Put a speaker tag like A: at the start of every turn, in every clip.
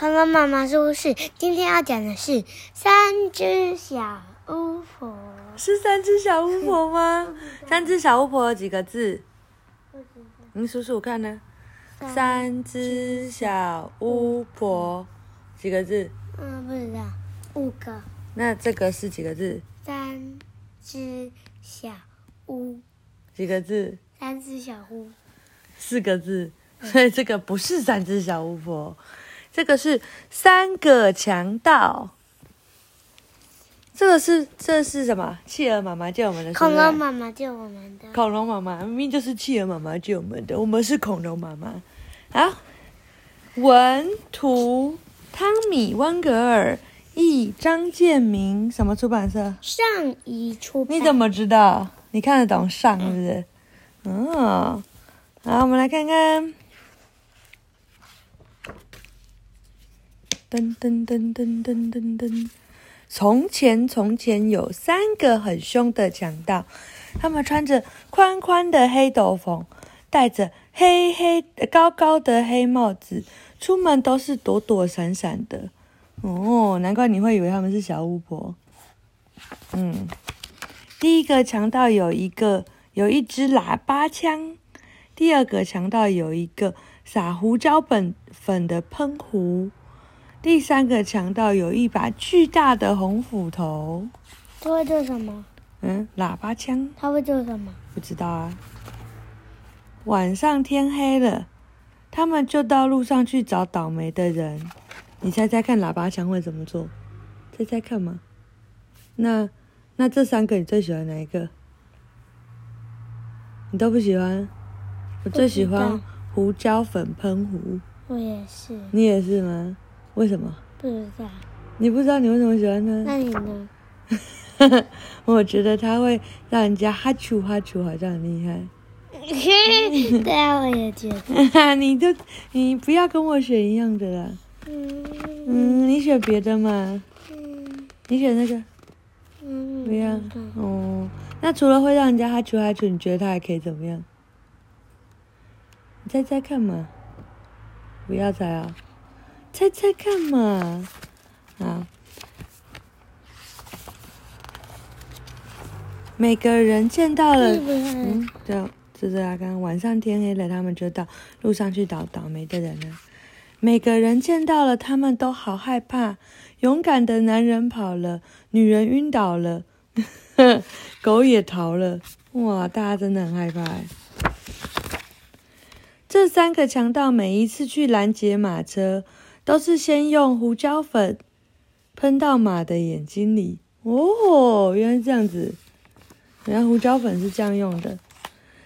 A: 恐龙妈妈说故事，今天要讲的是三只小巫婆。
B: 是三只小巫婆吗？三只小巫婆有几个字？你数数看呢？三只小巫婆几个字？
A: 嗯，不知道，五个。
B: 那这个是几个字？
A: 三只小巫，
B: 几个字？
A: 三只小巫，
B: 四个字。所以这个不是三只小巫婆，这个是三个强盗。这个是这是什么？企鹅妈妈救我们的，
A: 恐龙妈妈救我们的。
B: 恐龙妈妈明明就是企鹅妈妈救我们的，我们是恐龙妈妈。好，文图汤米温格尔，译张建明，什么出版社？
A: 上一出版。
B: 你怎么知道？你看得懂上是不是？嗯，好，我们来看看。噔噔噔噔噔噔噔！从前，从前有三个很凶的强盗，他们穿着宽宽的黑斗篷，戴着黑黑高高的黑帽子，出门都是躲躲闪闪的。哦，难怪你会以为他们是小巫婆。嗯，第一个强盗有一个有一支喇叭枪，第二个强盗有一个撒胡椒粉粉的喷壶。第三个强盗有一把巨大的红斧头，
A: 他会做什么？
B: 嗯，喇叭枪。
A: 他会做什么？
B: 不知道啊。晚上天黑了，他们就到路上去找倒霉的人。你猜猜看，喇叭枪会怎么做？猜猜看嘛。那那这三个你最喜欢哪一个？你都不喜欢？我最喜欢胡椒粉喷壶。
A: 我也是。
B: 你也是吗？为什么？
A: 不知道。
B: 你不知道你为什么喜欢它？
A: 那你呢？
B: 我觉得它会让人家哈啾哈啾，好像很厉害。
A: 对啊，我也觉得。
B: 你就你不要跟我选一样的啦。嗯。嗯，你选别的嘛。嗯。你选那个。嗯。不要。哦。那除了会让人家哈啾哈啾，你觉得它还可以怎么样？你猜猜看嘛。不要猜啊。猜猜看嘛，啊！每个人见到了，嗯，就就是啊，刚刚晚上天黑了，他们就到路上去找倒霉的人了。每个人见到了，他们都好害怕。勇敢的男人跑了，女人晕倒了，狗也逃了。哇，大家真的很害怕。这三个强盗每一次去拦截马车。都是先用胡椒粉喷到马的眼睛里哦，原来这样子，原来胡椒粉是这样用的。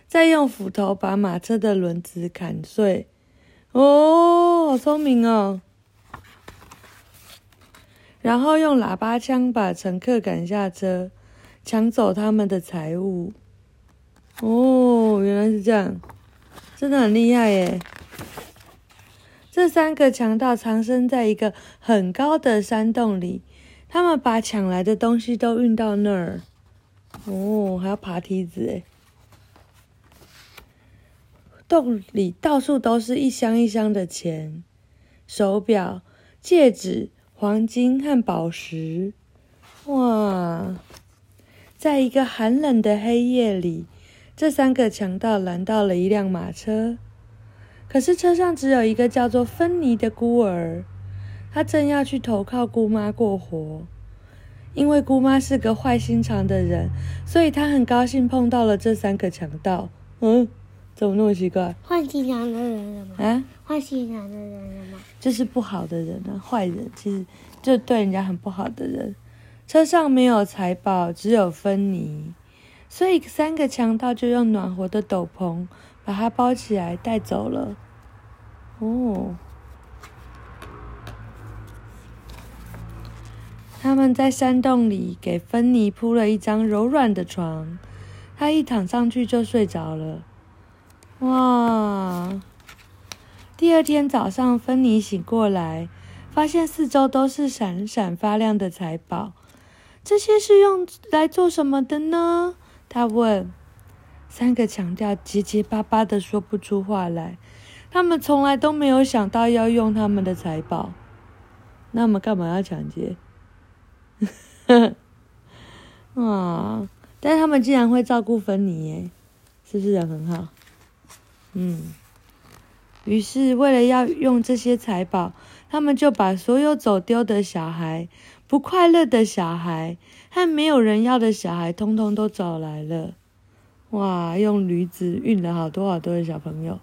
B: 再用斧头把马车的轮子砍碎哦，好聪明哦。然后用喇叭枪把乘客赶下车，抢走他们的财物哦，原来是这样，真的很厉害耶。这三个强盗藏身在一个很高的山洞里，他们把抢来的东西都运到那儿。哦，还要爬梯子诶。洞里到处都是一箱一箱的钱、手表、戒指、黄金和宝石。哇！在一个寒冷的黑夜里，这三个强盗拦到了一辆马车。可是车上只有一个叫做芬妮的孤儿，他正要去投靠姑妈过活。因为姑妈是个坏心肠的人，所以他很高兴碰到了这三个强盗。嗯，怎么那么奇怪？
A: 坏心肠的人了吗？啊，坏心肠的人了吗？
B: 就是不好的人啊，坏人，其实就对人家很不好的人。车上没有财宝，只有芬妮，所以三个强盗就用暖和的斗篷把它包起来带走了。哦，他们在山洞里给芬妮铺了一张柔软的床，她一躺上去就睡着了。哇！第二天早上，芬妮醒过来，发现四周都是闪闪发亮的财宝。这些是用来做什么的呢？她问。三个强调结结巴巴的说不出话来。他们从来都没有想到要用他们的财宝。那我们干嘛要抢劫？啊！但他们竟然会照顾芬妮耶，是不是人很好？嗯。于是，为了要用这些财宝，他们就把所有走丢的小孩、不快乐的小孩和没有人要的小孩，通通都找来了。哇！用驴子运了好多好多的小朋友，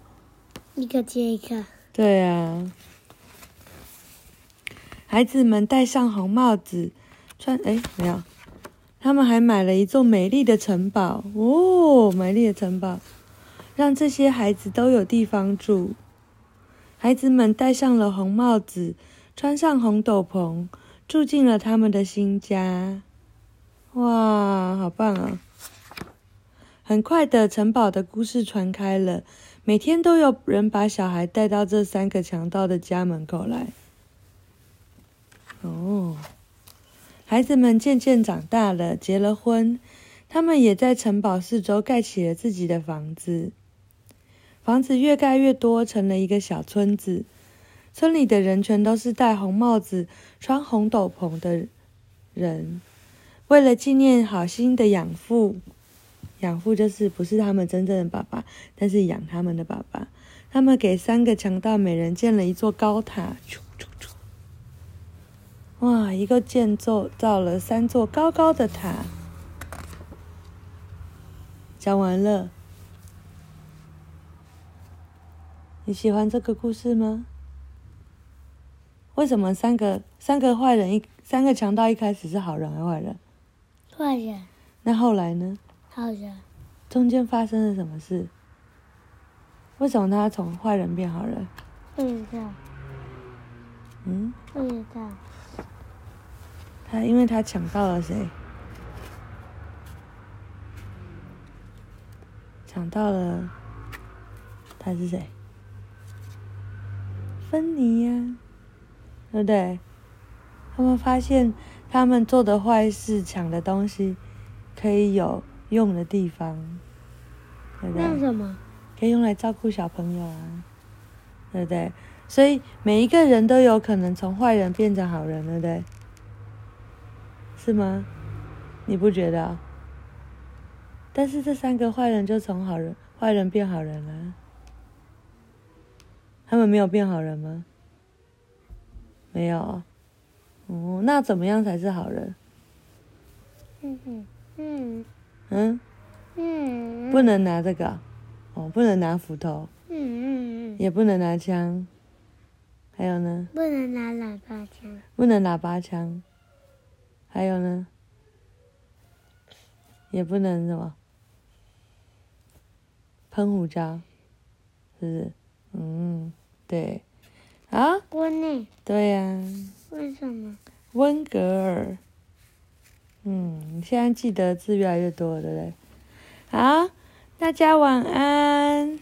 A: 一个接一个。
B: 对啊。孩子们戴上红帽子，穿哎没有，他们还买了一座美丽的城堡哦，美丽的城堡，让这些孩子都有地方住。孩子们戴上了红帽子，穿上红斗篷，住进了他们的新家。哇，好棒啊！很快的，城堡的故事传开了，每天都有人把小孩带到这三个强盗的家门口来。哦，孩子们渐渐长大了，结了婚，他们也在城堡四周盖起了自己的房子。房子越盖越多，成了一个小村子。村里的人全都是戴红帽子、穿红斗篷的人。为了纪念好心的养父，养父就是不是他们真正的爸爸，但是养他们的爸爸。他们给三个强盗每人建了一座高塔。哇！一个建造造了三座高高的塔。讲完了。你喜欢这个故事吗？为什么三个三个坏人一三个强盗一开始是好人还是坏人？
A: 坏人。
B: 那后来呢？
A: 好人。
B: 中间发生了什么事？为什么他从坏人变好人？
A: 不知道。
B: 嗯？
A: 不知道。
B: 他因为他抢到了谁？抢到了，他是谁？芬妮呀，对不对？他们发现他们做的坏事、抢的东西，可以有用的地方，对不对？
A: 用什么？
B: 可以用来照顾小朋友啊，对不对？所以每一个人都有可能从坏人变成好人，对不对？是吗？你不觉得？但是这三个坏人就从好人、坏人变好人了。他们没有变好人吗？没有。哦，那怎么样才是好人？
A: 嗯嗯嗯
B: 嗯
A: 嗯，
B: 不能拿这个，哦，不能拿斧头，
A: 嗯嗯嗯，
B: 也不能拿枪，还有呢？
A: 不能拿喇叭枪，
B: 不能喇叭枪，还有呢？也不能什么？喷胡椒，是不是？嗯。对，啊？
A: 温呢？
B: 对呀。
A: 为什么？
B: 温格尔。嗯，你现在记得字越来越多了，对不对？好，大家晚安。